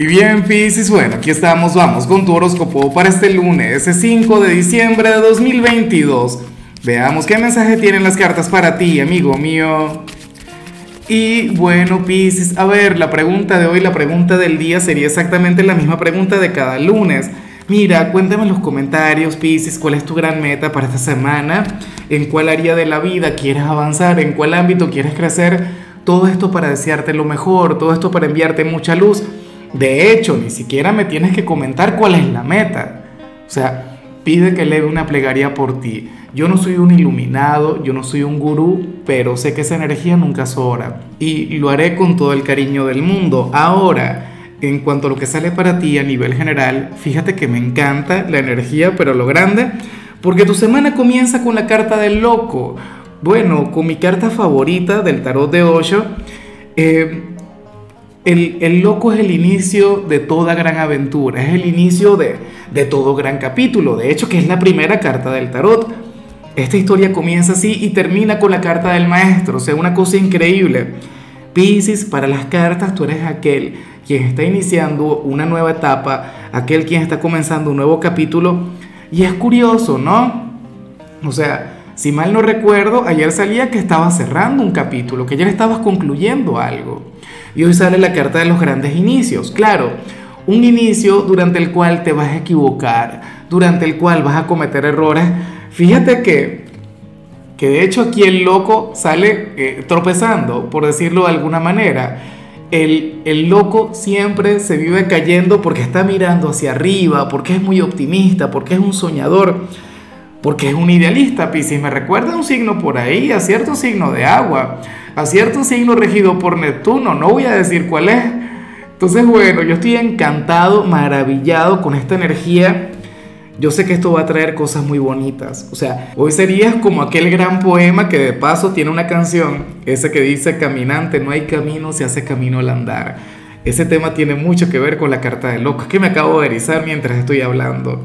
Y bien, Piscis, bueno, aquí estamos, vamos con tu horóscopo para este lunes, 5 de diciembre de 2022. Veamos qué mensaje tienen las cartas para ti, amigo mío. Y bueno, Piscis, a ver, la pregunta de hoy, la pregunta del día sería exactamente la misma pregunta de cada lunes. Mira, cuéntame en los comentarios, Piscis, cuál es tu gran meta para esta semana, en cuál área de la vida quieres avanzar, en cuál ámbito quieres crecer. Todo esto para desearte lo mejor, todo esto para enviarte mucha luz. De hecho, ni siquiera me tienes que comentar cuál es la meta. O sea, pide que eleve una plegaria por ti. Yo no soy un iluminado, yo no soy un gurú, pero sé que esa energía nunca sobra. Y lo haré con todo el cariño del mundo. Ahora, en cuanto a lo que sale para ti a nivel general, fíjate que me encanta la energía, pero lo grande, porque tu semana comienza con la carta del loco. Bueno, con mi carta favorita del tarot de Osho. Eh, el, loco es el inicio de toda gran aventura, es el inicio de, de todo gran capítulo, de hecho que es la primera carta del tarot. Esta historia comienza así y termina con la carta del maestro, o sea, una cosa increíble. Piscis, para las cartas tú eres aquel quien está iniciando una nueva etapa, aquel quien está comenzando un nuevo capítulo. Y es curioso, ¿no? O sea, si mal no recuerdo, ayer salía que estaba cerrando un capítulo, que ayer estabas concluyendo algo. Y hoy sale la carta de los grandes inicios. Claro, un inicio durante el cual te vas a equivocar, durante el cual vas a cometer errores. Fíjate que, que de hecho aquí el loco sale eh, tropezando, por decirlo de alguna manera. El, el, loco siempre se vive cayendo porque está mirando hacia arriba, porque es muy optimista, porque es un soñador, porque es un idealista. Piscis me recuerda un signo por ahí, a cierto signo de agua cierto signo regido por Neptuno, no voy a decir cuál es. Entonces, bueno, yo estoy encantado, maravillado con esta energía. Yo sé que esto va a traer cosas muy bonitas. O sea, hoy serías como aquel gran poema que de paso tiene una canción, ese que dice, caminante, no hay camino, se hace camino al andar. Ese tema tiene mucho que ver con la carta de loco, que me acabo de erizar mientras estoy hablando.